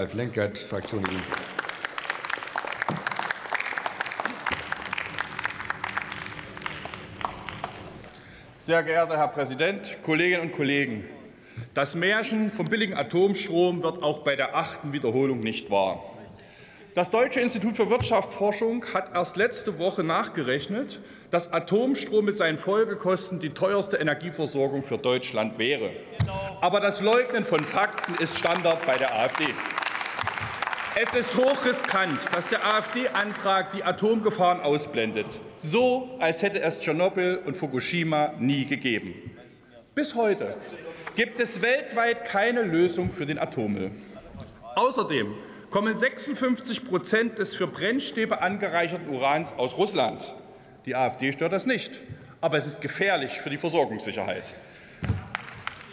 Ralf Lenkert, Fraktion Die Linke. Sehr geehrter Herr Präsident, Kolleginnen und Kollegen! Das Märchen vom billigen Atomstrom wird auch bei der achten Wiederholung nicht wahr. Das Deutsche Institut für Wirtschaftsforschung hat erst letzte Woche nachgerechnet, dass Atomstrom mit seinen Folgekosten die teuerste Energieversorgung für Deutschland wäre. Aber das Leugnen von Fakten ist Standard bei der AfD. Es ist hochriskant, dass der AfD-Antrag die Atomgefahren ausblendet, so als hätte es Tschernobyl und Fukushima nie gegeben. Bis heute gibt es weltweit keine Lösung für den Atommüll. Außerdem kommen 56 Prozent des für Brennstäbe angereicherten Urans aus Russland. Die AfD stört das nicht, aber es ist gefährlich für die Versorgungssicherheit.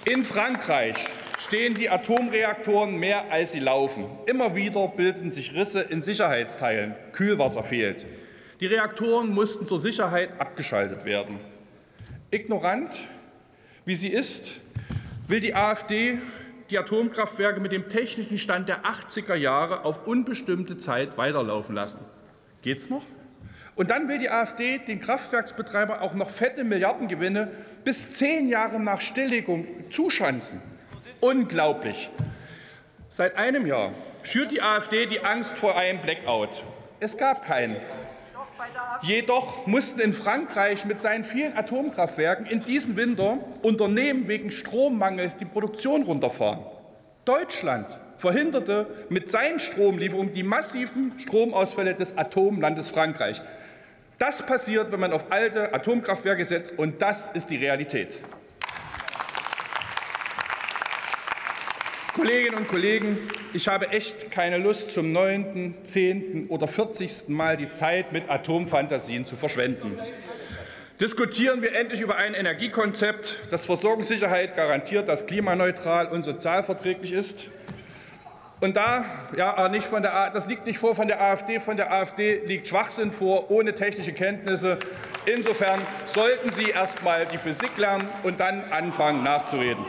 In Frankreich stehen die Atomreaktoren mehr, als sie laufen. Immer wieder bilden sich Risse in Sicherheitsteilen. Kühlwasser fehlt. Die Reaktoren mussten zur Sicherheit abgeschaltet werden. Ignorant, wie sie ist, will die AfD die Atomkraftwerke mit dem technischen Stand der 80er Jahre auf unbestimmte Zeit weiterlaufen lassen. Geht's noch? Und dann will die AfD den Kraftwerksbetreiber auch noch fette Milliardengewinne bis zehn Jahre nach Stilllegung zuschanzen. Unglaublich. Seit einem Jahr schürt die AfD die Angst vor einem Blackout. Es gab keinen. Jedoch mussten in Frankreich mit seinen vielen Atomkraftwerken in diesem Winter Unternehmen wegen Strommangels die Produktion runterfahren. Deutschland verhinderte mit seinen Stromlieferungen die massiven Stromausfälle des Atomlandes Frankreich. Das passiert, wenn man auf alte Atomkraftwerke setzt, und das ist die Realität. Kolleginnen und Kollegen, ich habe echt keine Lust, zum neunten, zehnten oder vierzigsten Mal die Zeit mit Atomfantasien zu verschwenden. Diskutieren wir endlich über ein Energiekonzept, das Versorgungssicherheit garantiert, das klimaneutral und sozialverträglich ist. Und da, ja, nicht von der, das liegt nicht vor von der AfD, von der AfD liegt Schwachsinn vor, ohne technische Kenntnisse. Insofern sollten Sie erst mal die Physik lernen und dann anfangen nachzureden.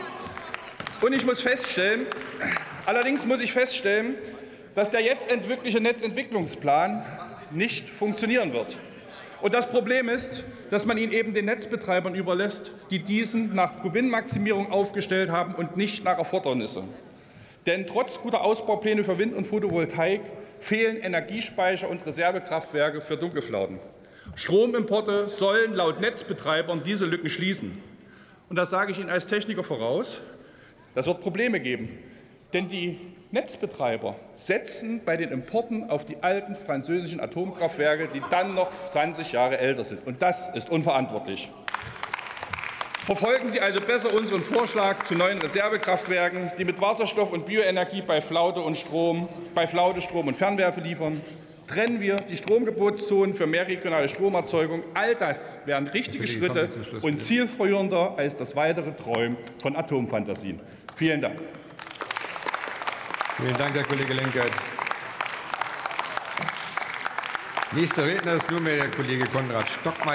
Und ich muss feststellen, allerdings muss ich feststellen, dass der jetzt entwickelte Netzentwicklungsplan nicht funktionieren wird. Und das Problem ist, dass man ihn eben den Netzbetreibern überlässt, die diesen nach Gewinnmaximierung aufgestellt haben und nicht nach Erfordernisse. Denn trotz guter Ausbaupläne für Wind- und Photovoltaik fehlen Energiespeicher und Reservekraftwerke für Dunkelflauten. Stromimporte sollen laut Netzbetreibern diese Lücken schließen. Und das sage ich Ihnen als Techniker voraus. Das wird Probleme geben, denn die Netzbetreiber setzen bei den Importen auf die alten französischen Atomkraftwerke, die dann noch 20 Jahre älter sind. Und das ist unverantwortlich. Verfolgen Sie also besser unseren Vorschlag zu neuen Reservekraftwerken, die mit Wasserstoff und Bioenergie bei Flaute, und Strom, bei Flaute Strom und Fernwerfe liefern. Trennen wir die Stromgebotszonen für mehr regionale Stromerzeugung. All das wären richtige Schritte und zielführender als das weitere Träumen von Atomfantasien. Vielen Dank. Vielen Dank, Herr Kollege Lenkert. Nächster Redner ist nunmehr der Kollege Konrad Stockmeier.